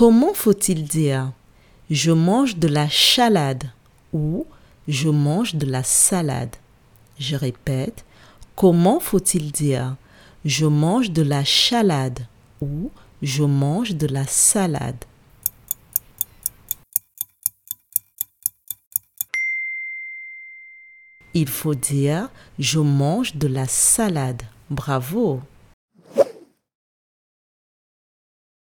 Comment faut-il dire je mange de la chalade ou je mange de la salade? Je répète, comment faut-il dire je mange de la chalade ou je mange de la salade? Il faut dire je mange de la salade. Bravo!